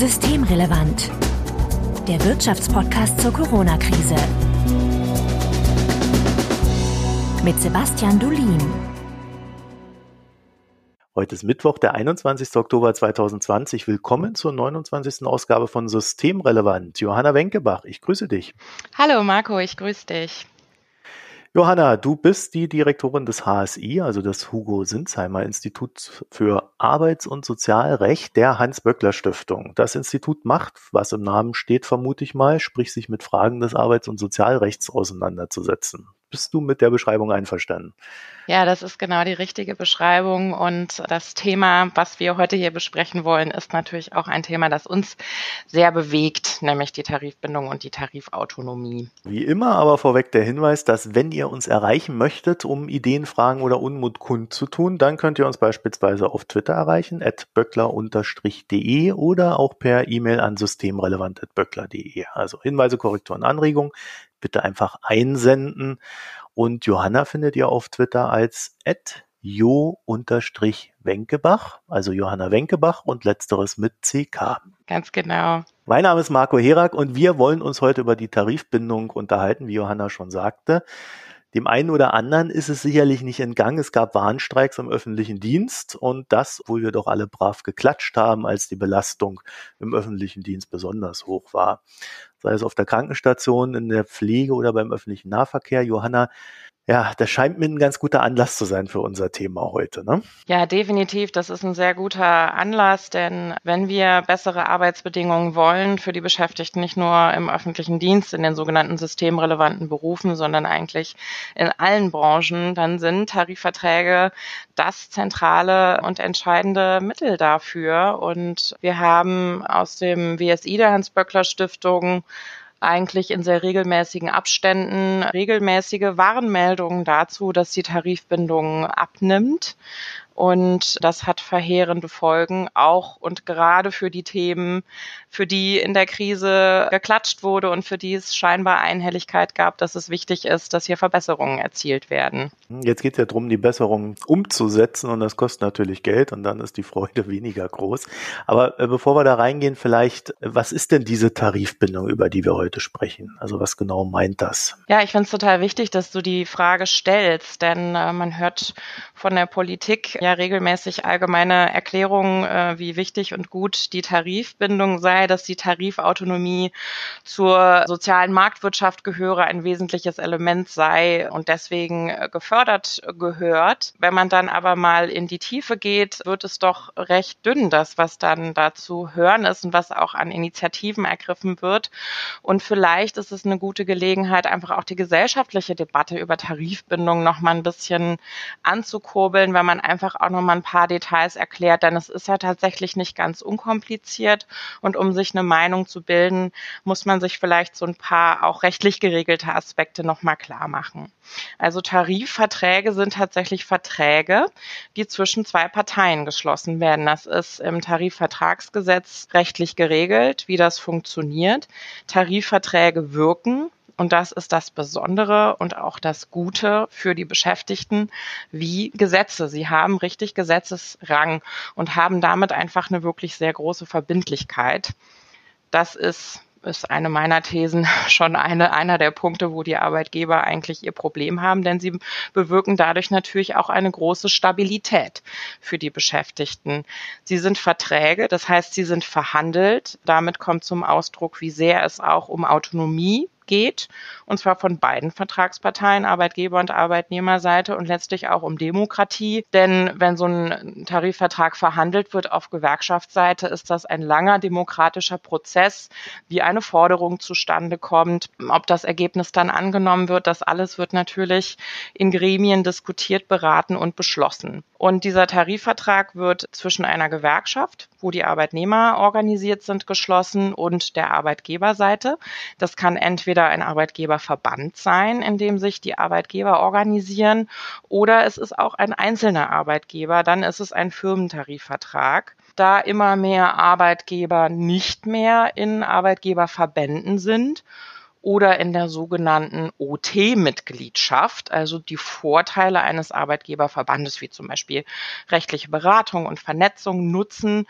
Systemrelevant. Der Wirtschaftspodcast zur Corona-Krise. Mit Sebastian Dulin. Heute ist Mittwoch, der 21. Oktober 2020. Willkommen zur 29. Ausgabe von Systemrelevant. Johanna Wenkebach, ich grüße dich. Hallo Marco, ich grüße dich. Johanna, du bist die Direktorin des HSI, also des Hugo Sinsheimer Instituts für Arbeits- und Sozialrecht der Hans-Böckler-Stiftung. Das Institut macht, was im Namen steht, vermute ich mal, sprich sich mit Fragen des Arbeits- und Sozialrechts auseinanderzusetzen. Bist du mit der Beschreibung einverstanden? Ja, das ist genau die richtige Beschreibung. Und das Thema, was wir heute hier besprechen wollen, ist natürlich auch ein Thema, das uns sehr bewegt, nämlich die Tarifbindung und die Tarifautonomie. Wie immer aber vorweg der Hinweis, dass wenn ihr uns erreichen möchtet, um Ideen, Fragen oder Unmut kundzutun, dann könnt ihr uns beispielsweise auf Twitter erreichen, at böckler-de oder auch per E-Mail an systemrelevant.böckler.de. Also Hinweise, Korrekturen, Anregungen bitte einfach einsenden. Und Johanna findet ihr auf Twitter als jo-wenkebach, also Johanna Wenkebach und letzteres mit CK. Ganz genau. Mein Name ist Marco Herak und wir wollen uns heute über die Tarifbindung unterhalten, wie Johanna schon sagte. Dem einen oder anderen ist es sicherlich nicht entgangen. Es gab Warnstreiks im öffentlichen Dienst und das, obwohl wir doch alle brav geklatscht haben, als die Belastung im öffentlichen Dienst besonders hoch war. Sei es auf der Krankenstation, in der Pflege oder beim öffentlichen Nahverkehr. Johanna, ja, das scheint mir ein ganz guter Anlass zu sein für unser Thema heute. Ne? Ja, definitiv. Das ist ein sehr guter Anlass, denn wenn wir bessere Arbeitsbedingungen wollen für die Beschäftigten, nicht nur im öffentlichen Dienst, in den sogenannten systemrelevanten Berufen, sondern eigentlich in allen Branchen, dann sind Tarifverträge das zentrale und entscheidende Mittel dafür. Und wir haben aus dem WSI der Hans-Böckler-Stiftung eigentlich in sehr regelmäßigen Abständen regelmäßige Warnmeldungen dazu, dass die Tarifbindung abnimmt. Und das hat verheerende Folgen, auch und gerade für die Themen, für die in der Krise geklatscht wurde und für die es scheinbar Einhelligkeit gab, dass es wichtig ist, dass hier Verbesserungen erzielt werden. Jetzt geht es ja darum, die Besserungen umzusetzen und das kostet natürlich Geld und dann ist die Freude weniger groß. Aber äh, bevor wir da reingehen, vielleicht, was ist denn diese Tarifbindung, über die wir heute sprechen? Also was genau meint das? Ja, ich finde es total wichtig, dass du die Frage stellst, denn äh, man hört von der Politik ja regelmäßig allgemeine Erklärungen, äh, wie wichtig und gut die Tarifbindung sei, dass die Tarifautonomie zur sozialen Marktwirtschaft gehöre, ein wesentliches Element sei und deswegen äh, gefördert gehört. Wenn man dann aber mal in die Tiefe geht, wird es doch recht dünn, das, was dann dazu hören ist und was auch an Initiativen ergriffen wird. Und vielleicht ist es eine gute Gelegenheit, einfach auch die gesellschaftliche Debatte über Tarifbindung noch mal ein bisschen anzukurbeln, weil man einfach auch noch mal ein paar Details erklärt, denn es ist ja tatsächlich nicht ganz unkompliziert und um sich eine Meinung zu bilden, muss man sich vielleicht so ein paar auch rechtlich geregelte Aspekte noch mal klar machen. Also Tarifverträge sind tatsächlich Verträge, die zwischen zwei Parteien geschlossen werden. Das ist im Tarifvertragsgesetz rechtlich geregelt, wie das funktioniert. Tarifverträge wirken und das ist das Besondere und auch das Gute für die Beschäftigten wie Gesetze. Sie haben richtig Gesetzesrang und haben damit einfach eine wirklich sehr große Verbindlichkeit. Das ist ist eine meiner Thesen schon eine, einer der Punkte, wo die Arbeitgeber eigentlich ihr Problem haben, denn sie bewirken dadurch natürlich auch eine große Stabilität für die Beschäftigten. Sie sind Verträge, das heißt, sie sind verhandelt. Damit kommt zum Ausdruck, wie sehr es auch um Autonomie geht, und zwar von beiden Vertragsparteien, Arbeitgeber- und Arbeitnehmerseite und letztlich auch um Demokratie. Denn wenn so ein Tarifvertrag verhandelt wird auf Gewerkschaftsseite, ist das ein langer demokratischer Prozess, wie eine Forderung zustande kommt, ob das Ergebnis dann angenommen wird. Das alles wird natürlich in Gremien diskutiert, beraten und beschlossen. Und dieser Tarifvertrag wird zwischen einer Gewerkschaft, wo die Arbeitnehmer organisiert sind, geschlossen und der Arbeitgeberseite. Das kann entweder ein Arbeitgeberverband sein, in dem sich die Arbeitgeber organisieren, oder es ist auch ein einzelner Arbeitgeber, dann ist es ein Firmentarifvertrag. Da immer mehr Arbeitgeber nicht mehr in Arbeitgeberverbänden sind oder in der sogenannten OT-Mitgliedschaft, also die Vorteile eines Arbeitgeberverbandes wie zum Beispiel rechtliche Beratung und Vernetzung nutzen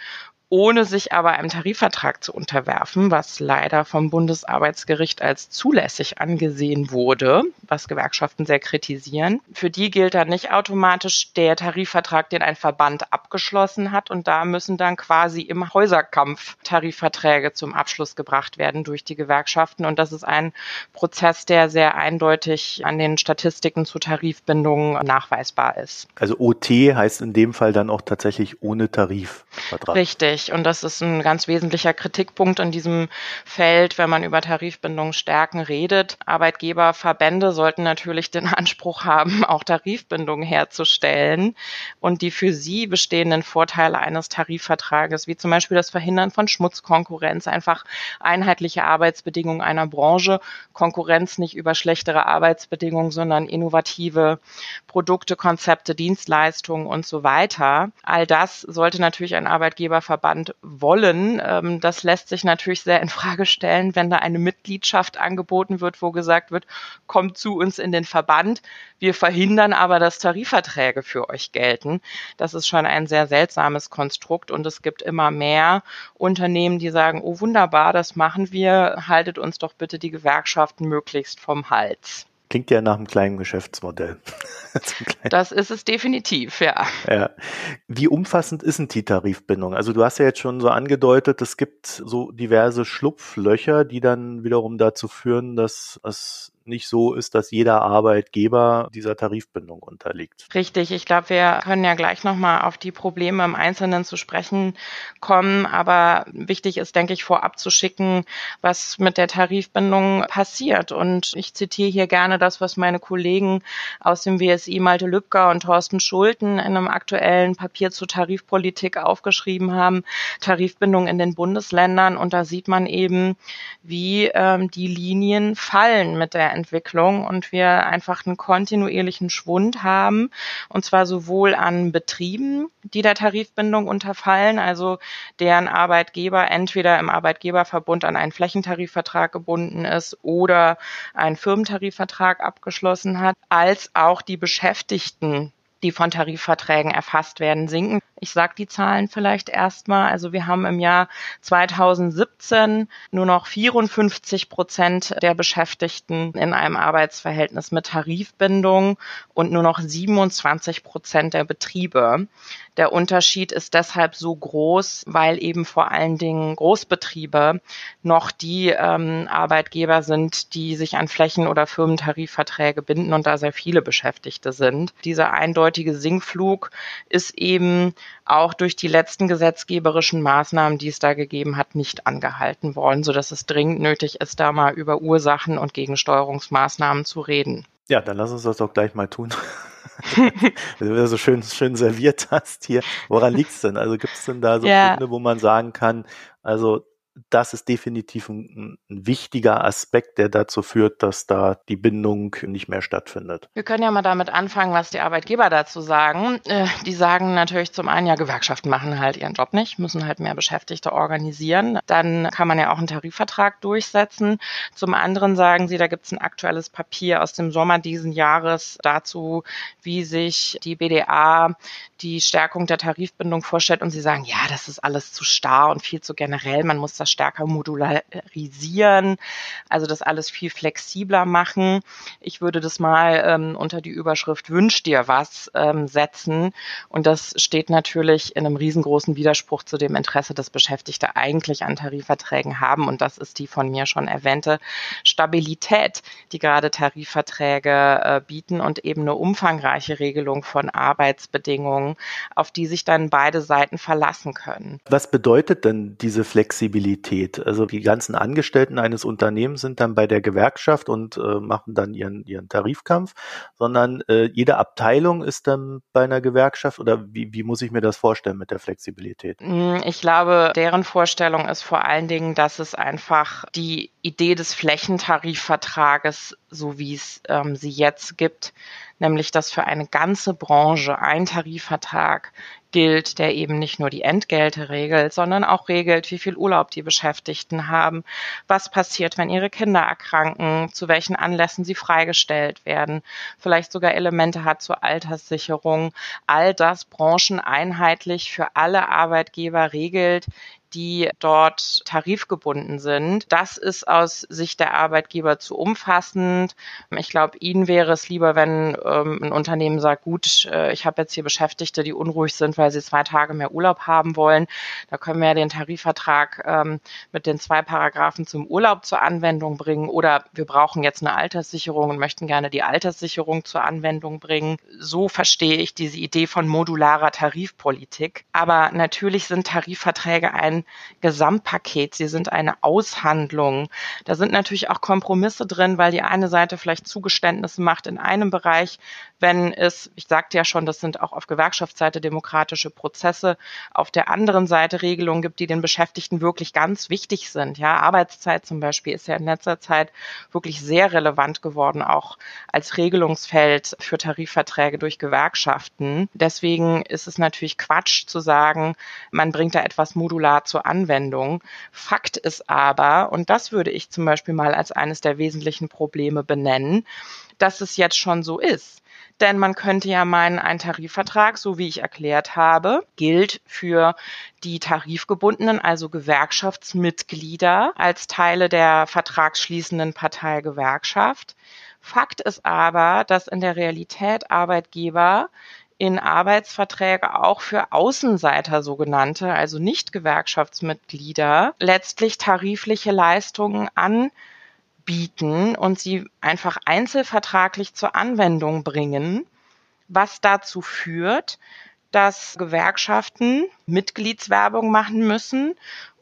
ohne sich aber einem Tarifvertrag zu unterwerfen, was leider vom Bundesarbeitsgericht als zulässig angesehen wurde, was Gewerkschaften sehr kritisieren. Für die gilt dann nicht automatisch der Tarifvertrag, den ein Verband abgeschlossen hat. Und da müssen dann quasi im Häuserkampf Tarifverträge zum Abschluss gebracht werden durch die Gewerkschaften. Und das ist ein Prozess, der sehr eindeutig an den Statistiken zu Tarifbindungen nachweisbar ist. Also OT heißt in dem Fall dann auch tatsächlich ohne Tarifvertrag. Richtig wichtig und das ist ein ganz wesentlicher Kritikpunkt in diesem Feld, wenn man über Tarifbindungen stärken redet. Arbeitgeberverbände sollten natürlich den Anspruch haben, auch Tarifbindungen herzustellen und die für sie bestehenden Vorteile eines Tarifvertrages, wie zum Beispiel das Verhindern von Schmutzkonkurrenz, einfach einheitliche Arbeitsbedingungen einer Branche, Konkurrenz nicht über schlechtere Arbeitsbedingungen, sondern innovative Produkte, Konzepte, Dienstleistungen und so weiter. All das sollte natürlich ein Arbeitgeberverband Verband wollen. Ähm, das lässt sich natürlich sehr in Frage stellen, wenn da eine Mitgliedschaft angeboten wird, wo gesagt wird, kommt zu uns in den Verband. Wir verhindern aber, dass Tarifverträge für euch gelten. Das ist schon ein sehr seltsames Konstrukt und es gibt immer mehr Unternehmen, die sagen, oh wunderbar, das machen wir, haltet uns doch bitte die Gewerkschaften möglichst vom Hals. Klingt ja nach einem kleinen Geschäftsmodell. das ist es definitiv, ja. ja. Wie umfassend ist denn die Tarifbindung? Also du hast ja jetzt schon so angedeutet, es gibt so diverse Schlupflöcher, die dann wiederum dazu führen, dass es nicht so ist, dass jeder Arbeitgeber dieser Tarifbindung unterliegt. Richtig, ich glaube, wir können ja gleich nochmal auf die Probleme im Einzelnen zu sprechen kommen, aber wichtig ist, denke ich, vorab zu schicken, was mit der Tarifbindung passiert. Und ich zitiere hier gerne das, was meine Kollegen aus dem WSI Malte Lübcker und Thorsten Schulten in einem aktuellen Papier zur Tarifpolitik aufgeschrieben haben, Tarifbindung in den Bundesländern. Und da sieht man eben, wie ähm, die Linien fallen mit der Entwicklung und wir einfach einen kontinuierlichen Schwund haben, und zwar sowohl an Betrieben, die der Tarifbindung unterfallen, also deren Arbeitgeber entweder im Arbeitgeberverbund an einen Flächentarifvertrag gebunden ist oder einen Firmentarifvertrag abgeschlossen hat, als auch die Beschäftigten die von Tarifverträgen erfasst werden, sinken. Ich sage die Zahlen vielleicht erstmal. Also wir haben im Jahr 2017 nur noch 54 Prozent der Beschäftigten in einem Arbeitsverhältnis mit Tarifbindung und nur noch 27 Prozent der Betriebe. Der Unterschied ist deshalb so groß, weil eben vor allen Dingen Großbetriebe noch die ähm, Arbeitgeber sind, die sich an Flächen- oder Firmentarifverträge binden und da sehr viele Beschäftigte sind. Dieser eindeutige Sinkflug ist eben auch durch die letzten gesetzgeberischen Maßnahmen, die es da gegeben hat, nicht angehalten worden, sodass es dringend nötig ist, da mal über Ursachen und Gegensteuerungsmaßnahmen zu reden. Ja, dann lass uns das doch gleich mal tun. Wenn du so schön, schön serviert hast hier. Woran liegt es denn? Also gibt es denn da so ja. Gründe, wo man sagen kann, also das ist definitiv ein, ein, wichtiger Aspekt, der dazu führt, dass da die Bindung nicht mehr stattfindet. Wir können ja mal damit anfangen, was die Arbeitgeber dazu sagen. Äh, die sagen natürlich zum einen, ja, Gewerkschaften machen halt ihren Job nicht, müssen halt mehr Beschäftigte organisieren. Dann kann man ja auch einen Tarifvertrag durchsetzen. Zum anderen sagen sie, da gibt es ein aktuelles Papier aus dem Sommer diesen Jahres dazu, wie sich die BDA die Stärkung der Tarifbindung vorstellt. Und sie sagen, ja, das ist alles zu starr und viel zu generell. Man muss das stärker modularisieren, also das alles viel flexibler machen. Ich würde das mal ähm, unter die Überschrift Wünsch dir was ähm, setzen. Und das steht natürlich in einem riesengroßen Widerspruch zu dem Interesse, das Beschäftigte eigentlich an Tarifverträgen haben. Und das ist die von mir schon erwähnte Stabilität, die gerade Tarifverträge äh, bieten und eben eine umfangreiche Regelung von Arbeitsbedingungen, auf die sich dann beide Seiten verlassen können. Was bedeutet denn diese Flexibilität? Flexibilität. Also die ganzen Angestellten eines Unternehmens sind dann bei der Gewerkschaft und äh, machen dann ihren, ihren Tarifkampf, sondern äh, jede Abteilung ist dann bei einer Gewerkschaft oder wie, wie muss ich mir das vorstellen mit der Flexibilität? Hm, ich glaube, deren Vorstellung ist vor allen Dingen, dass es einfach die Idee des Flächentarifvertrages, so wie es ähm, sie jetzt gibt, nämlich dass für eine ganze Branche ein Tarifvertrag gilt, der eben nicht nur die Entgelte regelt, sondern auch regelt, wie viel Urlaub die Beschäftigten haben, was passiert, wenn ihre Kinder erkranken, zu welchen Anlässen sie freigestellt werden, vielleicht sogar Elemente hat zur Alterssicherung. All das brancheneinheitlich für alle Arbeitgeber regelt, die dort tarifgebunden sind. Das ist aus Sicht der Arbeitgeber zu umfassend. Ich glaube, Ihnen wäre es lieber, wenn ähm, ein Unternehmen sagt, gut, äh, ich habe jetzt hier Beschäftigte, die unruhig sind, weil sie zwei Tage mehr Urlaub haben wollen. Da können wir ja den Tarifvertrag ähm, mit den zwei Paragraphen zum Urlaub zur Anwendung bringen. Oder wir brauchen jetzt eine Alterssicherung und möchten gerne die Alterssicherung zur Anwendung bringen. So verstehe ich diese Idee von modularer Tarifpolitik. Aber natürlich sind Tarifverträge ein Gesamtpaket, sie sind eine Aushandlung. Da sind natürlich auch Kompromisse drin, weil die eine Seite vielleicht Zugeständnisse macht in einem Bereich, wenn es, ich sagte ja schon, das sind auch auf Gewerkschaftsseite demokratische Prozesse, auf der anderen Seite Regelungen gibt, die den Beschäftigten wirklich ganz wichtig sind. Ja, Arbeitszeit zum Beispiel ist ja in letzter Zeit wirklich sehr relevant geworden, auch als Regelungsfeld für Tarifverträge durch Gewerkschaften. Deswegen ist es natürlich Quatsch zu sagen, man bringt da etwas modular zur Anwendung. Fakt ist aber, und das würde ich zum Beispiel mal als eines der wesentlichen Probleme benennen, dass es jetzt schon so ist. Denn man könnte ja meinen, ein Tarifvertrag, so wie ich erklärt habe, gilt für die tarifgebundenen, also Gewerkschaftsmitglieder als Teile der vertragsschließenden Partei Gewerkschaft. Fakt ist aber, dass in der Realität Arbeitgeber in Arbeitsverträge auch für Außenseiter sogenannte, also nicht Gewerkschaftsmitglieder, letztlich tarifliche Leistungen anbieten und sie einfach einzelvertraglich zur Anwendung bringen, was dazu führt, dass Gewerkschaften Mitgliedswerbung machen müssen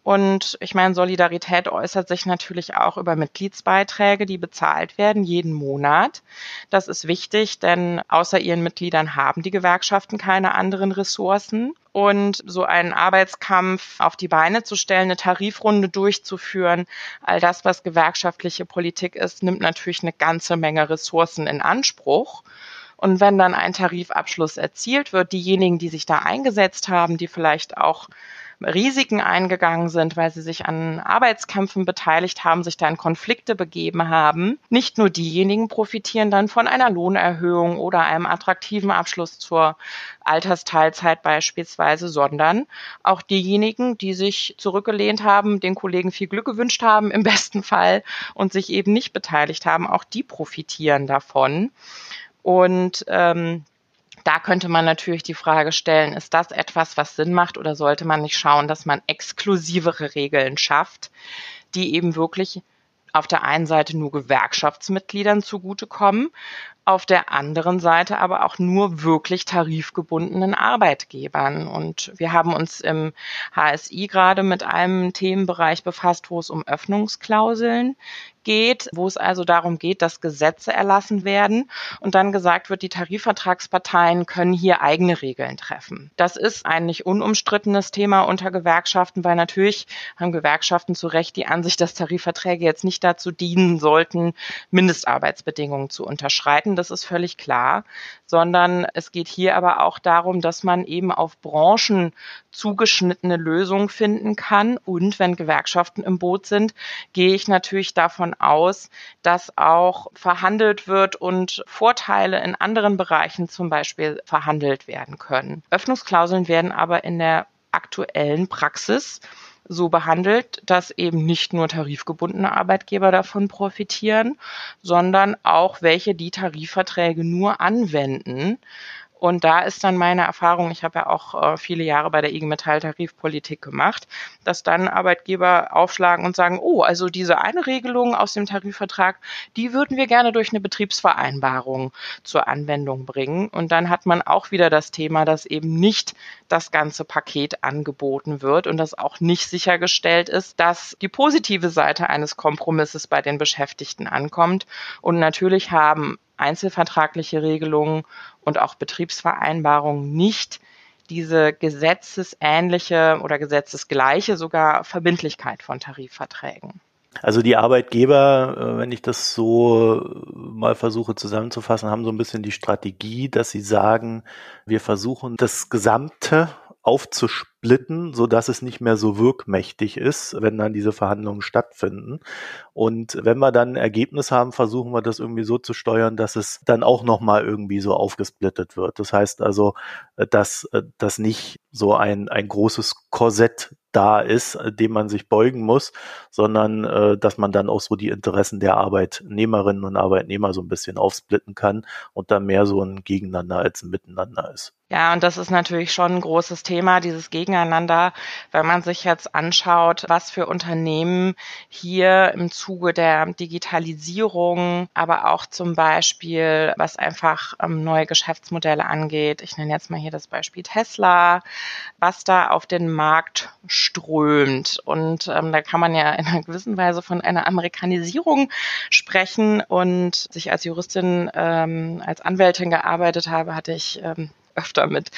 und ich meine, Solidarität äußert sich natürlich auch über Mitgliedsbeiträge, die bezahlt werden jeden Monat. Das ist wichtig, denn außer ihren Mitgliedern haben die Gewerkschaften keine anderen Ressourcen. Und so einen Arbeitskampf auf die Beine zu stellen, eine Tarifrunde durchzuführen, all das, was gewerkschaftliche Politik ist, nimmt natürlich eine ganze Menge Ressourcen in Anspruch. Und wenn dann ein Tarifabschluss erzielt wird, diejenigen, die sich da eingesetzt haben, die vielleicht auch Risiken eingegangen sind, weil sie sich an Arbeitskämpfen beteiligt haben, sich da in Konflikte begeben haben. Nicht nur diejenigen profitieren dann von einer Lohnerhöhung oder einem attraktiven Abschluss zur Altersteilzeit beispielsweise, sondern auch diejenigen, die sich zurückgelehnt haben, den Kollegen viel Glück gewünscht haben im besten Fall und sich eben nicht beteiligt haben, auch die profitieren davon. Und ähm, da könnte man natürlich die Frage stellen, ist das etwas, was Sinn macht oder sollte man nicht schauen, dass man exklusivere Regeln schafft, die eben wirklich auf der einen Seite nur Gewerkschaftsmitgliedern zugutekommen, auf der anderen Seite aber auch nur wirklich tarifgebundenen Arbeitgebern. Und wir haben uns im HSI gerade mit einem Themenbereich befasst, wo es um Öffnungsklauseln geht, wo es also darum geht, dass Gesetze erlassen werden und dann gesagt wird, die Tarifvertragsparteien können hier eigene Regeln treffen. Das ist ein nicht unumstrittenes Thema unter Gewerkschaften, weil natürlich haben Gewerkschaften zu Recht die Ansicht, dass Tarifverträge jetzt nicht dazu dienen sollten, Mindestarbeitsbedingungen zu unterschreiten. Das ist völlig klar, sondern es geht hier aber auch darum, dass man eben auf Branchen zugeschnittene Lösungen finden kann. Und wenn Gewerkschaften im Boot sind, gehe ich natürlich davon aus, dass auch verhandelt wird und Vorteile in anderen Bereichen zum Beispiel verhandelt werden können. Öffnungsklauseln werden aber in der aktuellen Praxis so behandelt, dass eben nicht nur tarifgebundene Arbeitgeber davon profitieren, sondern auch welche die Tarifverträge nur anwenden. Und da ist dann meine Erfahrung, ich habe ja auch äh, viele Jahre bei der IG Metall Tarifpolitik gemacht, dass dann Arbeitgeber aufschlagen und sagen, oh, also diese eine Regelung aus dem Tarifvertrag, die würden wir gerne durch eine Betriebsvereinbarung zur Anwendung bringen. Und dann hat man auch wieder das Thema, dass eben nicht das ganze Paket angeboten wird und dass auch nicht sichergestellt ist, dass die positive Seite eines Kompromisses bei den Beschäftigten ankommt. Und natürlich haben einzelvertragliche Regelungen und auch Betriebsvereinbarungen nicht diese gesetzesähnliche oder gesetzesgleiche sogar Verbindlichkeit von Tarifverträgen. Also die Arbeitgeber, äh, wenn ich das so mal versuche zusammenzufassen, haben so ein bisschen die Strategie, dass sie sagen, wir versuchen das gesamte aufzusplitten, so dass es nicht mehr so wirkmächtig ist, wenn dann diese Verhandlungen stattfinden. Und wenn wir dann ein Ergebnis haben, versuchen wir das irgendwie so zu steuern, dass es dann auch nochmal irgendwie so aufgesplittet wird. Das heißt also, äh, dass, äh, dass nicht so ein, ein großes Korsett da ist, äh, dem man sich beugen muss, sondern dass man dann auch so die Interessen der Arbeitnehmerinnen und Arbeitnehmer so ein bisschen aufsplitten kann und dann mehr so ein Gegeneinander als ein Miteinander ist. Ja, und das ist natürlich schon ein großes Thema, dieses Gegeneinander, wenn man sich jetzt anschaut, was für Unternehmen hier im Zuge der Digitalisierung, aber auch zum Beispiel, was einfach ähm, neue Geschäftsmodelle angeht. Ich nenne jetzt mal hier das Beispiel Tesla, was da auf den Markt strömt. Und ähm, da kann man ja in einer gewissen Weise von einer Amerikanisierung sprechen. Und sich als Juristin, ähm, als Anwältin gearbeitet habe, hatte ich ähm, öfter mit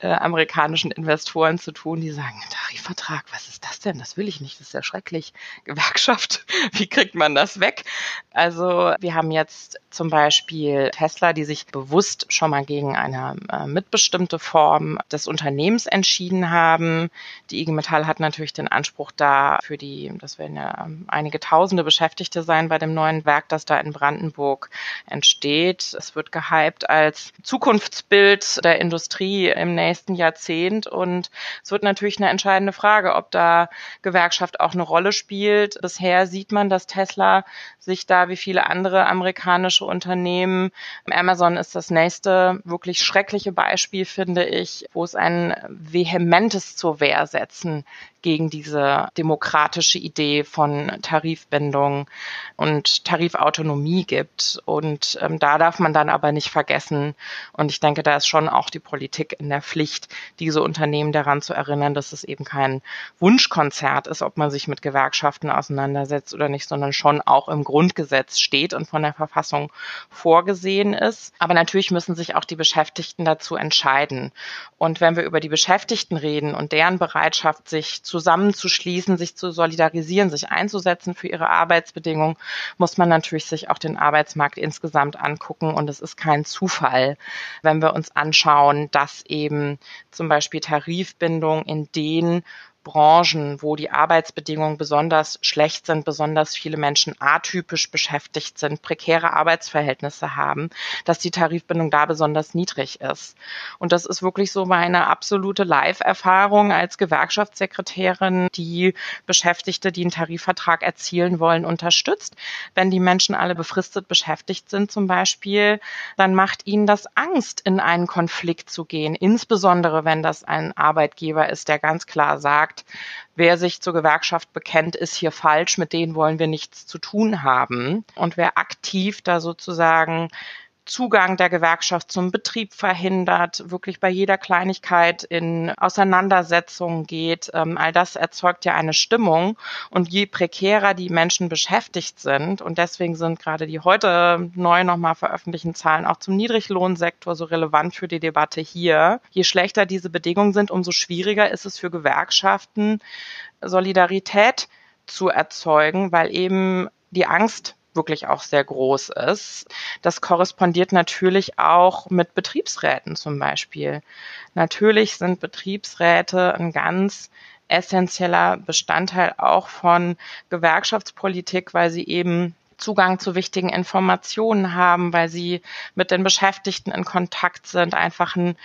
äh, amerikanischen Investoren zu tun, die sagen, Tarifvertrag, was ist das denn? Das will ich nicht, das ist ja schrecklich. Gewerkschaft, wie kriegt man das weg? Also wir haben jetzt zum Beispiel Tesla, die sich bewusst schon mal gegen eine äh, mitbestimmte Form des Unternehmens entschieden haben. Die IG Metall hat natürlich den Anspruch da für die, das werden ja ähm, einige tausende Beschäftigte sein bei dem neuen Werk, das da in Brandenburg entsteht. Es wird gehypt als Zukunftsbild der Industrie im nächsten Jahrzehnt. Und es wird natürlich eine entscheidende Frage, ob da Gewerkschaft auch eine Rolle spielt. Bisher sieht man, dass Tesla sich da wie viele andere amerikanische Unternehmen, Amazon ist das nächste wirklich schreckliche Beispiel, finde ich, wo es ein vehementes zur Wehr setzen gegen diese demokratische Idee von Tarifbindung und Tarifautonomie gibt. Und ähm, da darf man dann aber nicht vergessen, und ich denke, da ist schon auch die Politik in der Pflicht, diese Unternehmen daran zu erinnern, dass es eben kein Wunschkonzert ist, ob man sich mit Gewerkschaften auseinandersetzt oder nicht, sondern schon auch im Grundgesetz steht und von der Verfassung vorgesehen ist. Aber natürlich müssen sich auch die Beschäftigten dazu entscheiden. Und wenn wir über die Beschäftigten reden und deren Bereitschaft, sich zusammenzuschließen, sich zu solidarisieren, sich einzusetzen für ihre Arbeitsbedingungen, muss man natürlich sich auch den Arbeitsmarkt insgesamt angucken. Und es ist kein Zufall, wenn wir uns anschauen, dass eben zum Beispiel Tarifbindung in den Branchen, wo die Arbeitsbedingungen besonders schlecht sind, besonders viele Menschen atypisch beschäftigt sind, prekäre Arbeitsverhältnisse haben, dass die Tarifbindung da besonders niedrig ist. Und das ist wirklich so meine absolute Live-Erfahrung als Gewerkschaftssekretärin, die Beschäftigte, die einen Tarifvertrag erzielen wollen, unterstützt. Wenn die Menschen alle befristet beschäftigt sind zum Beispiel, dann macht ihnen das Angst, in einen Konflikt zu gehen, insbesondere wenn das ein Arbeitgeber ist, der ganz klar sagt, sagt, wer sich zur Gewerkschaft bekennt, ist hier falsch, mit denen wollen wir nichts zu tun haben. Und wer aktiv da sozusagen Zugang der Gewerkschaft zum Betrieb verhindert, wirklich bei jeder Kleinigkeit in Auseinandersetzungen geht. Ähm, all das erzeugt ja eine Stimmung. Und je prekärer die Menschen beschäftigt sind, und deswegen sind gerade die heute neu nochmal veröffentlichten Zahlen auch zum Niedriglohnsektor so relevant für die Debatte hier, je schlechter diese Bedingungen sind, umso schwieriger ist es für Gewerkschaften, Solidarität zu erzeugen, weil eben die Angst wirklich auch sehr groß ist. Das korrespondiert natürlich auch mit Betriebsräten zum Beispiel. Natürlich sind Betriebsräte ein ganz essentieller Bestandteil auch von Gewerkschaftspolitik, weil sie eben Zugang zu wichtigen Informationen haben, weil sie mit den Beschäftigten in Kontakt sind, einfach ein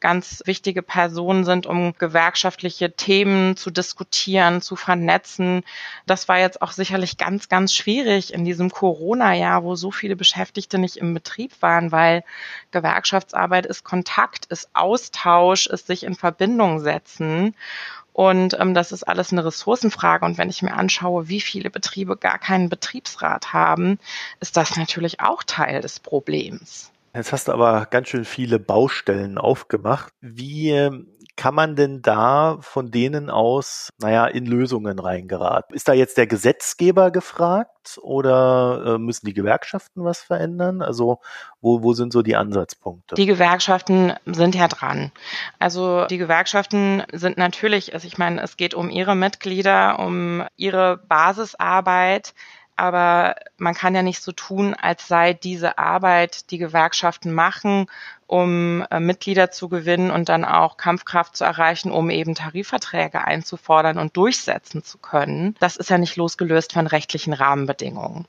ganz wichtige Personen sind, um gewerkschaftliche Themen zu diskutieren, zu vernetzen. Das war jetzt auch sicherlich ganz, ganz schwierig in diesem Corona-Jahr, wo so viele Beschäftigte nicht im Betrieb waren, weil Gewerkschaftsarbeit ist Kontakt, ist Austausch, ist sich in Verbindung setzen. Und ähm, das ist alles eine Ressourcenfrage. Und wenn ich mir anschaue, wie viele Betriebe gar keinen Betriebsrat haben, ist das natürlich auch Teil des Problems. Jetzt hast du aber ganz schön viele Baustellen aufgemacht. Wie kann man denn da von denen aus, naja, in Lösungen reingeraten? Ist da jetzt der Gesetzgeber gefragt oder äh, müssen die Gewerkschaften was verändern? Also wo, wo sind so die Ansatzpunkte? Die Gewerkschaften sind ja dran. Also die Gewerkschaften sind natürlich, also ich meine, es geht um ihre Mitglieder, um ihre Basisarbeit aber man kann ja nicht so tun, als sei diese Arbeit, die Gewerkschaften machen, um äh, Mitglieder zu gewinnen und dann auch Kampfkraft zu erreichen, um eben Tarifverträge einzufordern und durchsetzen zu können. Das ist ja nicht losgelöst von rechtlichen Rahmenbedingungen.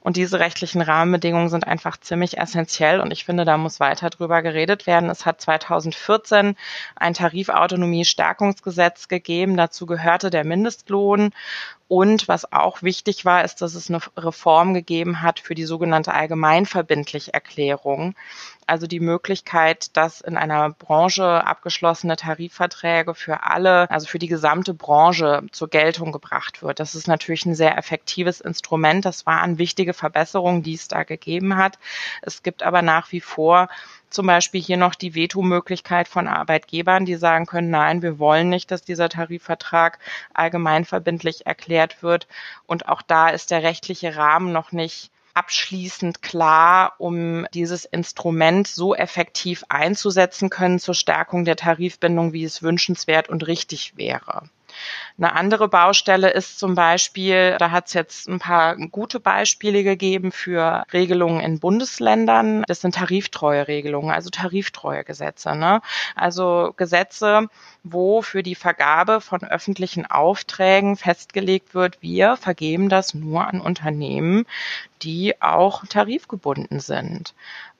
Und diese rechtlichen Rahmenbedingungen sind einfach ziemlich essentiell und ich finde, da muss weiter drüber geredet werden. Es hat 2014 ein Tarifautonomie-Stärkungsgesetz gegeben. Dazu gehörte der Mindestlohn. Und was auch wichtig war, ist, dass es eine Reform gegeben hat für die sogenannte allgemeinverbindlich Erklärung also die Möglichkeit, dass in einer Branche abgeschlossene Tarifverträge für alle, also für die gesamte Branche zur Geltung gebracht wird. Das ist natürlich ein sehr effektives Instrument. Das war eine wichtige Verbesserung, die es da gegeben hat. Es gibt aber nach wie vor zum Beispiel hier noch die Vetomöglichkeit von Arbeitgebern, die sagen können, nein, wir wollen nicht, dass dieser Tarifvertrag allgemeinverbindlich erklärt wird. Und auch da ist der rechtliche Rahmen noch nicht abschließend klar, um dieses Instrument so effektiv einzusetzen können zur Stärkung der Tarifbindung, wie es wünschenswert und richtig wäre. Eine andere Baustelle ist zum Beispiel, da hat es jetzt ein paar gute Beispiele gegeben für Regelungen in Bundesländern. Das sind tariftreue Regelungen, also tariftreue Gesetze. Ne? Also Gesetze, wo für die Vergabe von öffentlichen Aufträgen festgelegt wird, wir vergeben das nur an Unternehmen, die auch tarifgebunden sind.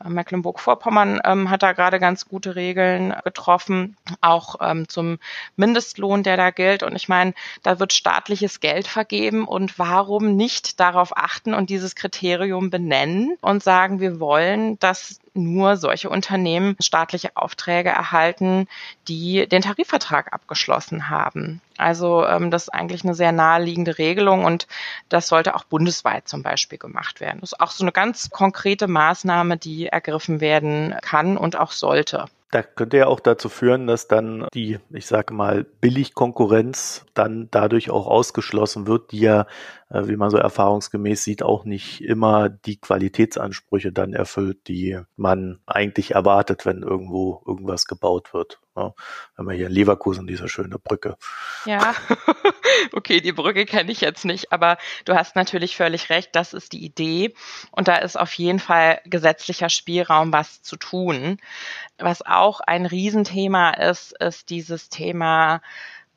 Mecklenburg-Vorpommern ähm, hat da gerade ganz gute Regeln getroffen, auch ähm, zum Mindestlohn, der da gilt. Und ich meine, da wird staatliches Geld vergeben und warum nicht darauf achten und dieses Kriterium benennen und sagen, wir wollen, dass nur solche Unternehmen staatliche Aufträge erhalten, die den Tarifvertrag abgeschlossen haben. Also ähm, das ist eigentlich eine sehr naheliegende Regelung und das sollte auch bundesweit zum Beispiel gemacht werden. Das ist auch so eine ganz konkrete Maßnahme, die ergriffen werden kann und auch sollte. Da könnte ja auch dazu führen, dass dann die, ich sage mal, Billigkonkurrenz dann dadurch auch ausgeschlossen wird, die ja, wie man so erfahrungsgemäß sieht, auch nicht immer die Qualitätsansprüche dann erfüllt, die man eigentlich erwartet, wenn irgendwo irgendwas gebaut wird. Ja, wenn man hier in Leverkusen diese schöne Brücke. Ja, okay, die Brücke kenne ich jetzt nicht, aber du hast natürlich völlig recht, das ist die Idee. Und da ist auf jeden Fall gesetzlicher Spielraum, was zu tun. Was auch ein Riesenthema ist, ist dieses Thema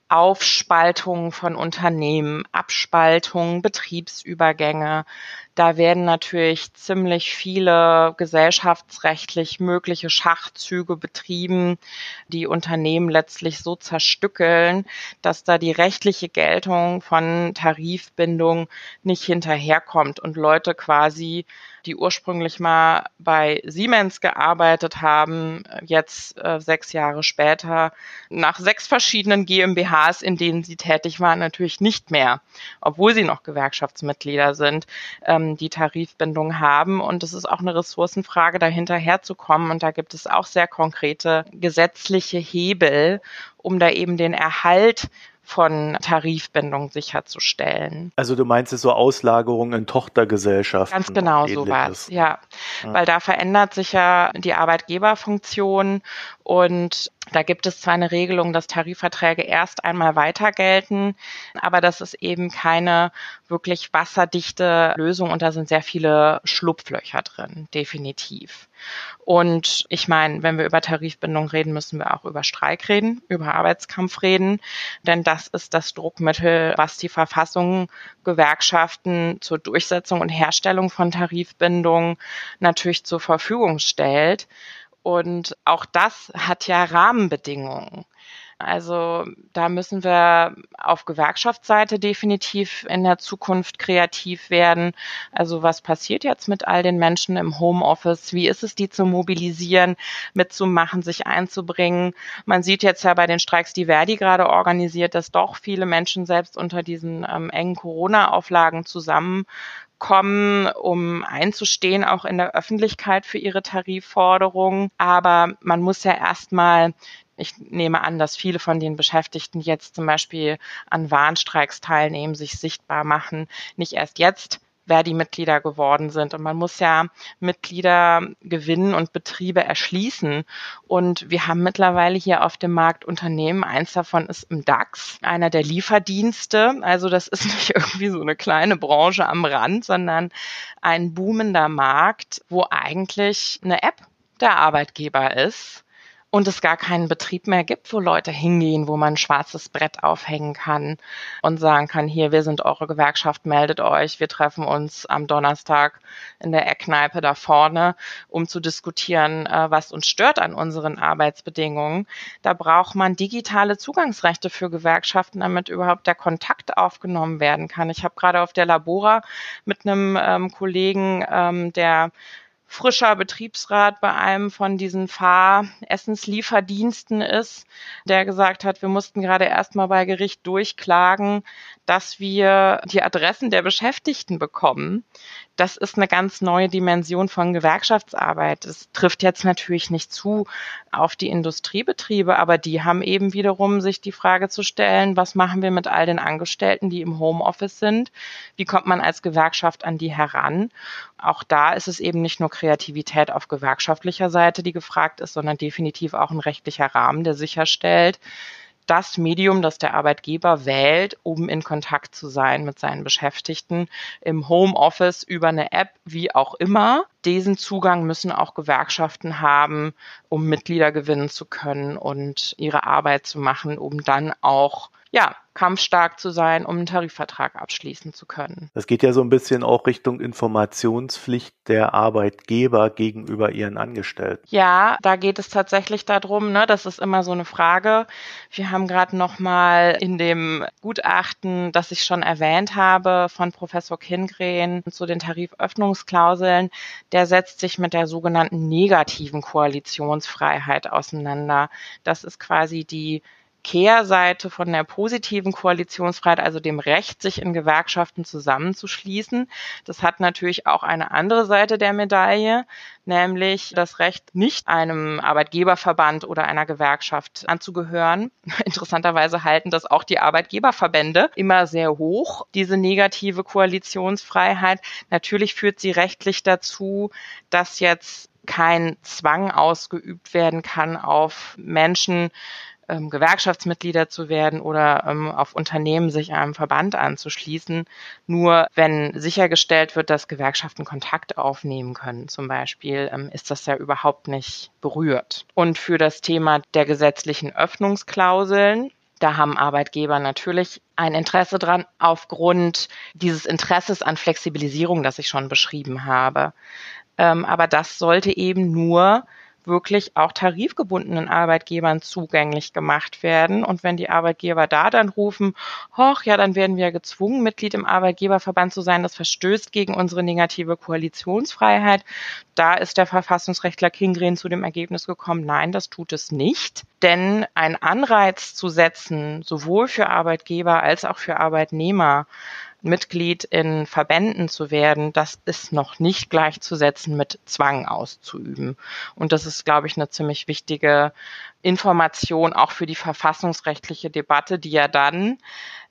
Aufspaltung von Unternehmen, Abspaltung, Betriebsübergänge. Da werden natürlich ziemlich viele gesellschaftsrechtlich mögliche Schachzüge betrieben, die Unternehmen letztlich so zerstückeln, dass da die rechtliche Geltung von Tarifbindung nicht hinterherkommt und Leute quasi die ursprünglich mal bei Siemens gearbeitet haben, jetzt äh, sechs Jahre später nach sechs verschiedenen GmbHs, in denen sie tätig waren, natürlich nicht mehr, obwohl sie noch Gewerkschaftsmitglieder sind, ähm, die Tarifbindung haben. Und es ist auch eine Ressourcenfrage, dahinter herzukommen. Und da gibt es auch sehr konkrete gesetzliche Hebel, um da eben den Erhalt von Tarifbindung sicherzustellen. Also du meinst es so Auslagerungen in Tochtergesellschaften? Ganz genau so was, ja. ja. Weil da verändert sich ja die Arbeitgeberfunktion und da gibt es zwar eine Regelung, dass Tarifverträge erst einmal weiter gelten, aber das ist eben keine wirklich wasserdichte Lösung und da sind sehr viele Schlupflöcher drin, definitiv. Und ich meine, wenn wir über Tarifbindung reden, müssen wir auch über Streik reden, über Arbeitskampf reden, denn das ist das Druckmittel, was die Verfassung Gewerkschaften zur Durchsetzung und Herstellung von Tarifbindung natürlich zur Verfügung stellt. Und auch das hat ja Rahmenbedingungen. Also da müssen wir auf Gewerkschaftsseite definitiv in der Zukunft kreativ werden. Also was passiert jetzt mit all den Menschen im Homeoffice? Wie ist es, die zu mobilisieren, mitzumachen, sich einzubringen? Man sieht jetzt ja bei den Streiks, die Verdi gerade organisiert, dass doch viele Menschen selbst unter diesen ähm, engen Corona-Auflagen zusammen kommen, um einzustehen, auch in der Öffentlichkeit für ihre Tarifforderungen. Aber man muss ja erstmal Ich nehme an, dass viele von den Beschäftigten jetzt zum Beispiel an Warnstreiks teilnehmen, sich sichtbar machen, nicht erst jetzt wer die Mitglieder geworden sind. Und man muss ja Mitglieder gewinnen und Betriebe erschließen. Und wir haben mittlerweile hier auf dem Markt Unternehmen. Eins davon ist im DAX, einer der Lieferdienste. Also das ist nicht irgendwie so eine kleine Branche am Rand, sondern ein boomender Markt, wo eigentlich eine App der Arbeitgeber ist und es gar keinen Betrieb mehr gibt, wo Leute hingehen, wo man ein schwarzes Brett aufhängen kann und sagen kann, hier, wir sind eure Gewerkschaft, meldet euch, wir treffen uns am Donnerstag in der Eckkneipe da vorne, um zu diskutieren, äh, was uns stört an unseren Arbeitsbedingungen. Da braucht man digitale Zugangsrechte für Gewerkschaften, damit überhaupt der Kontakt aufgenommen werden kann. Ich habe gerade auf der Labora mit einem ähm, Kollegen, ähm, der frischer Betriebsrat bei einem von diesen Fahressenslieferdiensten ist, der gesagt hat, wir mussten gerade erstmal bei Gericht durchklagen, dass wir die Adressen der Beschäftigten bekommen. Das ist eine ganz neue Dimension von Gewerkschaftsarbeit. Es trifft jetzt natürlich nicht zu auf die Industriebetriebe, aber die haben eben wiederum sich die Frage zu stellen, was machen wir mit all den Angestellten, die im Homeoffice sind? Wie kommt man als Gewerkschaft an die heran? Auch da ist es eben nicht nur Kreativität auf gewerkschaftlicher Seite, die gefragt ist, sondern definitiv auch ein rechtlicher Rahmen, der sicherstellt, das Medium, das der Arbeitgeber wählt, um in Kontakt zu sein mit seinen Beschäftigten im Homeoffice über eine App, wie auch immer. Diesen Zugang müssen auch Gewerkschaften haben, um Mitglieder gewinnen zu können und ihre Arbeit zu machen, um dann auch ja, kampfstark zu sein, um einen Tarifvertrag abschließen zu können. Das geht ja so ein bisschen auch Richtung Informationspflicht der Arbeitgeber gegenüber ihren Angestellten. Ja, da geht es tatsächlich darum, ne, das ist immer so eine Frage. Wir haben gerade noch mal in dem Gutachten, das ich schon erwähnt habe, von Professor Kingren zu den Tariföffnungsklauseln, der setzt sich mit der sogenannten negativen Koalitionsfreiheit auseinander. Das ist quasi die Kehrseite von der positiven Koalitionsfreiheit, also dem Recht, sich in Gewerkschaften zusammenzuschließen. Das hat natürlich auch eine andere Seite der Medaille, nämlich das Recht, nicht einem Arbeitgeberverband oder einer Gewerkschaft anzugehören. Interessanterweise halten das auch die Arbeitgeberverbände immer sehr hoch, diese negative Koalitionsfreiheit. Natürlich führt sie rechtlich dazu, dass jetzt kein Zwang ausgeübt werden kann auf Menschen, ähm, Gewerkschaftsmitglieder zu werden oder ähm, auf Unternehmen sich einem Verband anzuschließen. Nur wenn sichergestellt wird, dass Gewerkschaften Kontakt aufnehmen können, zum Beispiel, ähm, ist das ja überhaupt nicht berührt. Und für das Thema der gesetzlichen Öffnungsklauseln da haben Arbeitgeber natürlich ein Interesse dran aufgrund dieses Interesses an Flexibilisierung, das ich schon beschrieben habe. Ähm, aber das sollte eben nur wirklich auch tarifgebundenen Arbeitgebern zugänglich gemacht werden. Und wenn die Arbeitgeber da dann rufen, hoch, ja, dann werden wir gezwungen, Mitglied im Arbeitgeberverband zu sein, das verstößt gegen unsere negative Koalitionsfreiheit. Da ist der Verfassungsrechtler Kingren zu dem Ergebnis gekommen, nein, das tut es nicht. Denn ein Anreiz zu setzen, sowohl für Arbeitgeber als auch für Arbeitnehmer, Mitglied in Verbänden zu werden, das ist noch nicht gleichzusetzen mit Zwang auszuüben. Und das ist, glaube ich, eine ziemlich wichtige Information auch für die verfassungsrechtliche Debatte, die ja dann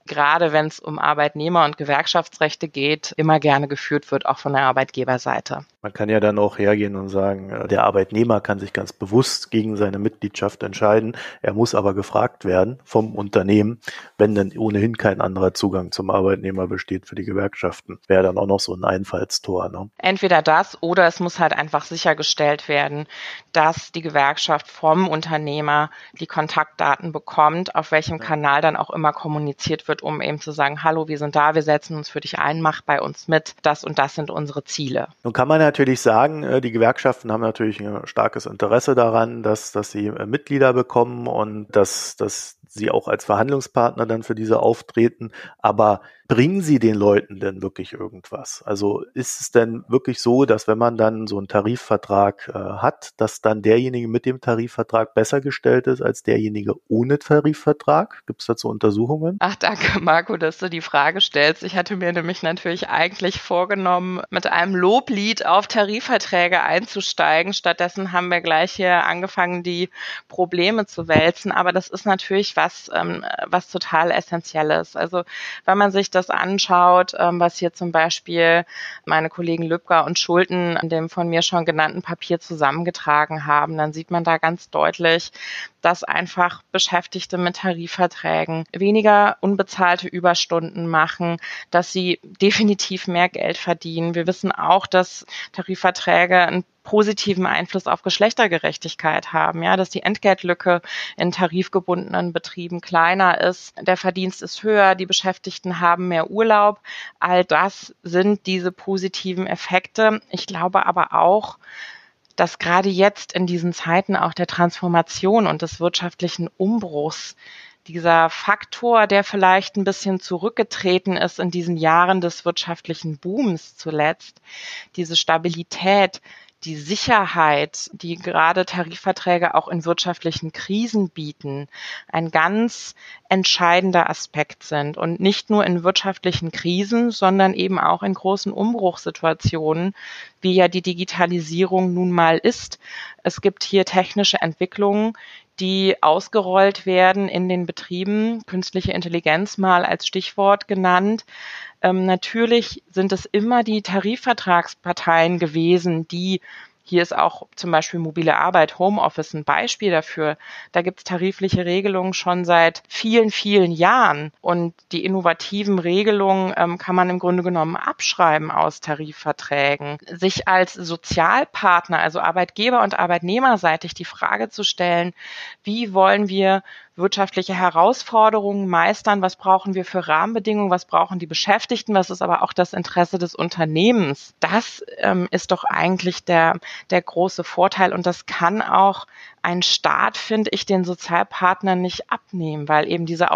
gerade wenn es um Arbeitnehmer- und Gewerkschaftsrechte geht, immer gerne geführt wird, auch von der Arbeitgeberseite. Man kann ja dann auch hergehen und sagen, äh, der Arbeitnehmer kann sich ganz bewusst gegen seine Mitgliedschaft entscheiden. Er muss aber gefragt werden vom Unternehmen, wenn dann ohnehin kein anderer Zugang zum Arbeitnehmer besteht für die Gewerkschaften. Wäre dann auch noch so ein Einfallstor. Ne? Entweder das oder es muss halt einfach sichergestellt werden, dass die Gewerkschaft vom Unternehmer die Kontaktdaten bekommt, auf welchem Kanal dann auch immer kommuniziert wird um eben zu sagen, hallo, wir sind da, wir setzen uns für dich ein, mach bei uns mit, das und das sind unsere Ziele. Nun kann man natürlich sagen, äh, die Gewerkschaften haben natürlich ein starkes Interesse daran, dass, dass sie äh, Mitglieder bekommen und dass, dass Sie auch als Verhandlungspartner dann für diese auftreten. Aber bringen Sie den Leuten denn wirklich irgendwas? Also ist es denn wirklich so, dass wenn man dann so einen Tarifvertrag äh, hat, dass dann derjenige mit dem Tarifvertrag besser gestellt ist als derjenige ohne Tarifvertrag? Gibt es dazu Untersuchungen? Ach, danke, Marco, dass du die Frage stellst. Ich hatte mir nämlich natürlich eigentlich vorgenommen, mit einem Loblied auf Tarifverträge einzusteigen. Stattdessen haben wir gleich hier angefangen, die Probleme zu wälzen. Aber das ist natürlich was, ähm, was total essentiell ist. Also wenn man sich das anschaut, ähm, was hier zum Beispiel meine Kollegen Lübcker und Schulten in dem von mir schon genannten Papier zusammengetragen haben, dann sieht man da ganz deutlich, dass einfach Beschäftigte mit Tarifverträgen weniger unbezahlte Überstunden machen, dass sie definitiv mehr Geld verdienen. Wir wissen auch, dass Tarifverträge ein positiven Einfluss auf Geschlechtergerechtigkeit haben, ja, dass die Entgeltlücke in tarifgebundenen Betrieben kleiner ist, der Verdienst ist höher, die Beschäftigten haben mehr Urlaub. All das sind diese positiven Effekte. Ich glaube aber auch, dass gerade jetzt in diesen Zeiten auch der Transformation und des wirtschaftlichen Umbruchs dieser Faktor, der vielleicht ein bisschen zurückgetreten ist in diesen Jahren des wirtschaftlichen Booms zuletzt, diese Stabilität, die Sicherheit, die gerade Tarifverträge auch in wirtschaftlichen Krisen bieten, ein ganz entscheidender Aspekt sind und nicht nur in wirtschaftlichen Krisen, sondern eben auch in großen Umbruchssituationen, wie ja die Digitalisierung nun mal ist. Es gibt hier technische Entwicklungen, die ausgerollt werden in den Betrieben, künstliche Intelligenz mal als Stichwort genannt. Ähm, natürlich sind es immer die Tarifvertragsparteien gewesen, die hier ist auch zum Beispiel mobile Arbeit, Homeoffice ein Beispiel dafür. Da gibt es tarifliche Regelungen schon seit vielen, vielen Jahren. Und die innovativen Regelungen ähm, kann man im Grunde genommen abschreiben aus Tarifverträgen. Sich als Sozialpartner, also Arbeitgeber und Arbeitnehmerseitig die Frage zu stellen, wie wollen wir wirtschaftliche Herausforderungen meistern, was brauchen wir für Rahmenbedingungen, was brauchen die Beschäftigten, was ist aber auch das Interesse des Unternehmens. Das ähm, ist doch eigentlich der, der große Vorteil und das kann auch ein Staat, finde ich, den Sozialpartnern nicht abnehmen, weil eben dieser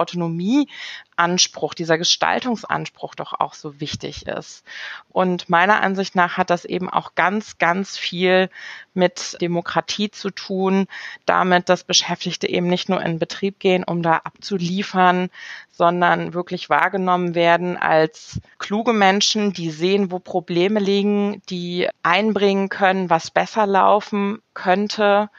Autonomieanspruch, dieser Gestaltungsanspruch doch auch so wichtig ist. Und meiner Ansicht nach hat das eben auch ganz, ganz viel mit Demokratie zu tun, damit, dass Beschäftigte eben nicht nur in Betrieb gehen, um da abzuliefern, sondern wirklich wahrgenommen werden als kluge Menschen, die sehen, wo Probleme liegen, die einbringen können, was besser laufen könnte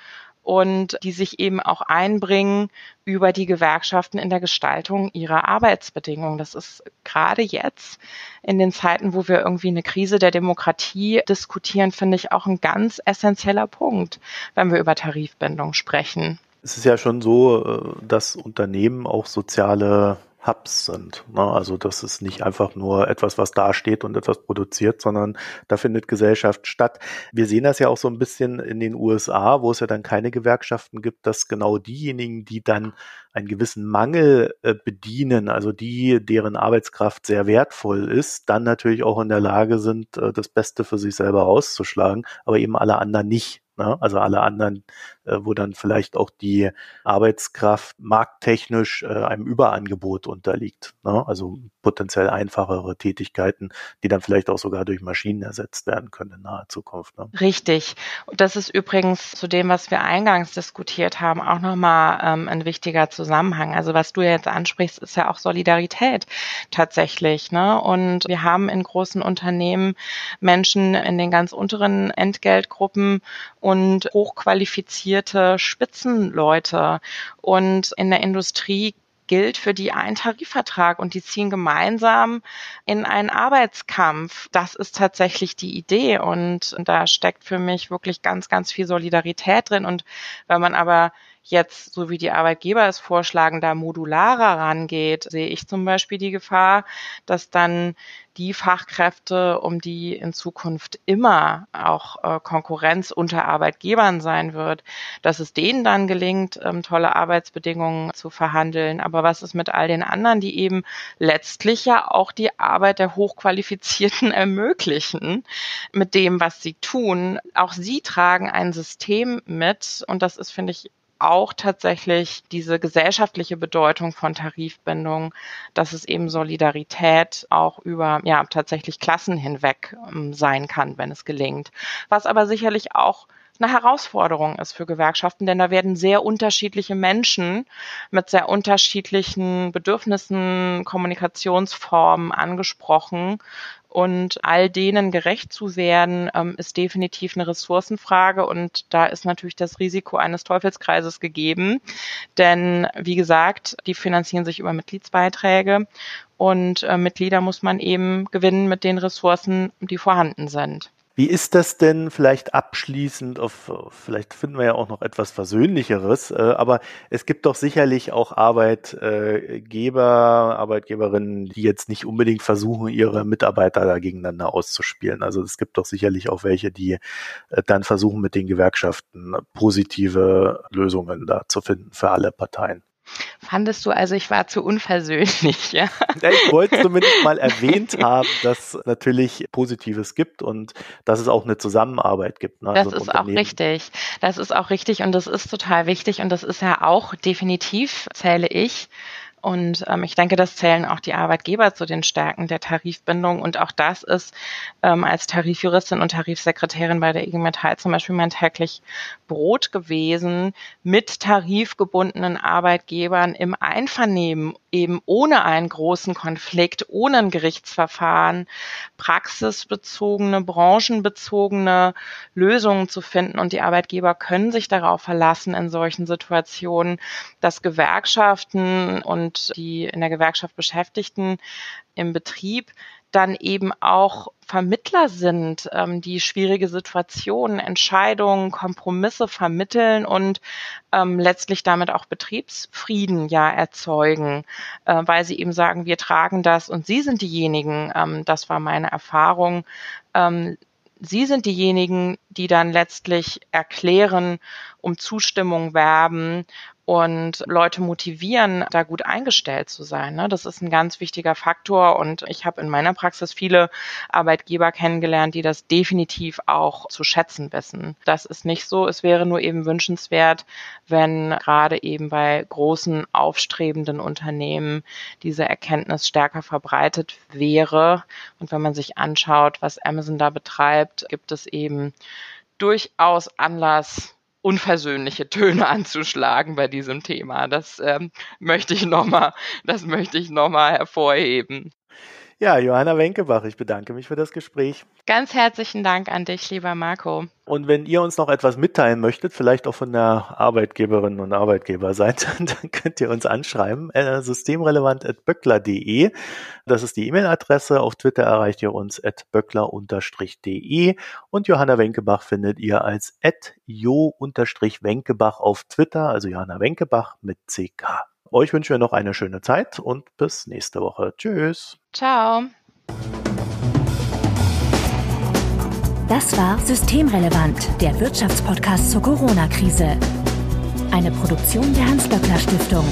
und die sich eben auch einbringen über die Gewerkschaften in der Gestaltung ihrer Arbeitsbedingungen. Das ist gerade jetzt in den Zeiten, wo wir irgendwie eine Krise der Demokratie diskutieren, finde ich auch ein ganz essentieller Punkt, wenn wir über Tarifbindung sprechen. Es ist ja schon so, äh, dass Unternehmen auch soziale Hubs sind. Ne? Also das ist nicht einfach nur etwas, was da steht und etwas produziert, sondern da findet Gesellschaft statt. Wir sehen das ja auch so ein bisschen in den USA, wo es ja dann keine Gewerkschaften gibt, dass genau diejenigen, die dann einen gewissen Mangel äh, bedienen, also die, deren Arbeitskraft sehr wertvoll ist, dann natürlich auch in der Lage sind, äh, das Beste für sich selber auszuschlagen, aber eben alle anderen nicht. Ne? Also alle anderen, äh, wo dann vielleicht auch die Arbeitskraft markttechnisch äh, einem Überangebot unterliegt. Ne? Also potenziell einfachere Tätigkeiten, die dann vielleicht auch sogar durch Maschinen ersetzt werden können in naher Zukunft. Ne? Richtig. Und das ist übrigens zu dem, was wir eingangs diskutiert haben, auch nochmal ähm, ein wichtiger Zusammenhang. Also was du jetzt ansprichst, ist ja auch Solidarität tatsächlich. Ne? Und wir haben in großen Unternehmen Menschen in den ganz unteren Entgeltgruppen und hochqualifizierte Spitzenleute. Und in der Industrie gilt für die ein Tarifvertrag und die ziehen gemeinsam in einen Arbeitskampf. Das ist tatsächlich die Idee und da steckt für mich wirklich ganz, ganz viel Solidarität drin. Und wenn man aber jetzt, so wie die Arbeitgeber es vorschlagen, da modularer rangeht, sehe ich zum Beispiel die Gefahr, dass dann die Fachkräfte, um die in Zukunft immer auch äh, Konkurrenz unter Arbeitgebern sein wird, dass es denen dann gelingt, ähm, tolle Arbeitsbedingungen zu verhandeln. Aber was ist mit all den anderen, die eben letztlich ja auch die Arbeit der Hochqualifizierten ermöglichen mit dem, was sie tun? Auch sie tragen ein System mit und das ist, finde ich, auch tatsächlich diese gesellschaftliche Bedeutung von Tarifbindung, dass es eben Solidarität auch über ja tatsächlich Klassen hinweg ähm, sein kann, wenn es gelingt. Was aber sicherlich auch eine Herausforderung ist für Gewerkschaften, denn da werden sehr unterschiedliche Menschen mit sehr unterschiedlichen Bedürfnissen, Kommunikationsformen angesprochen. Und all denen gerecht zu werden, ähm, ist definitiv eine Ressourcenfrage. Und da ist natürlich das Risiko eines Teufelskreises gegeben. Denn, wie gesagt, die finanzieren sich über Mitgliedsbeiträge. Und äh, Mitglieder muss man eben gewinnen mit den Ressourcen, die vorhanden sind. Wie ist das denn vielleicht abschließend auf, vielleicht finden wir ja auch noch etwas Versöhnlicheres, äh, aber es gibt doch sicherlich auch Arbeitgeber, Arbeitgeberinnen, die jetzt nicht unbedingt versuchen, ihre Mitarbeiter da gegeneinander auszuspielen. Also es gibt doch sicherlich auch welche, die äh, dann versuchen, mit den Gewerkschaften positive Lösungen da zu finden für alle Parteien. Fandest du also, ich war zu unversöhnlich, ja? Ich wollte zumindest mal erwähnt haben, dass es natürlich Positives gibt und dass es auch eine Zusammenarbeit gibt. Ne? Das also ist auch richtig. Das ist auch richtig und das ist total wichtig und das ist ja auch definitiv, zähle ich, und ähm, ich denke, das zählen auch die Arbeitgeber zu den Stärken der Tarifbindung. Und auch das ist ähm, als Tarifjuristin und Tarifsekretärin bei der IG Metall zum Beispiel mein täglich Brot gewesen, mit tarifgebundenen Arbeitgebern im Einvernehmen, eben ohne einen großen Konflikt, ohne ein Gerichtsverfahren, praxisbezogene, branchenbezogene Lösungen zu finden. Und die Arbeitgeber können sich darauf verlassen in solchen Situationen, dass Gewerkschaften und und die in der Gewerkschaft Beschäftigten im Betrieb dann eben auch Vermittler sind, ähm, die schwierige Situationen, Entscheidungen, Kompromisse vermitteln und ähm, letztlich damit auch Betriebsfrieden ja erzeugen, äh, weil sie eben sagen, wir tragen das und Sie sind diejenigen, ähm, das war meine Erfahrung, ähm, Sie sind diejenigen, die dann letztlich erklären, um Zustimmung werben und Leute motivieren, da gut eingestellt zu sein. Ne? Das ist ein ganz wichtiger Faktor und ich habe in meiner Praxis viele Arbeitgeber kennengelernt, die das definitiv auch zu schätzen wissen. Das ist nicht so. Es wäre nur eben wünschenswert, wenn gerade eben bei großen aufstrebenden Unternehmen diese Erkenntnis stärker verbreitet wäre. Und wenn man sich anschaut, was Amazon da betreibt, gibt es eben durchaus Anlass, unversöhnliche Töne anzuschlagen bei diesem Thema. Das ähm, möchte ich nochmal, das möchte ich nochmal hervorheben. Ja, Johanna Wenkebach, ich bedanke mich für das Gespräch. Ganz herzlichen Dank an dich, lieber Marco. Und wenn ihr uns noch etwas mitteilen möchtet, vielleicht auch von der Arbeitgeberinnen und Arbeitgeberseite, dann könnt ihr uns anschreiben, äh, systemrelevant.böckler.de. Das ist die E-Mail-Adresse. Auf Twitter erreicht ihr uns at böckler-de und Johanna Wenkebach findet ihr als at jo-wenkebach auf Twitter, also Johanna Wenkebach mit CK. Euch wünschen wir noch eine schöne Zeit und bis nächste Woche. Tschüss. Ciao. Das war Systemrelevant, der Wirtschaftspodcast zur Corona-Krise. Eine Produktion der Hans-Böckler Stiftung.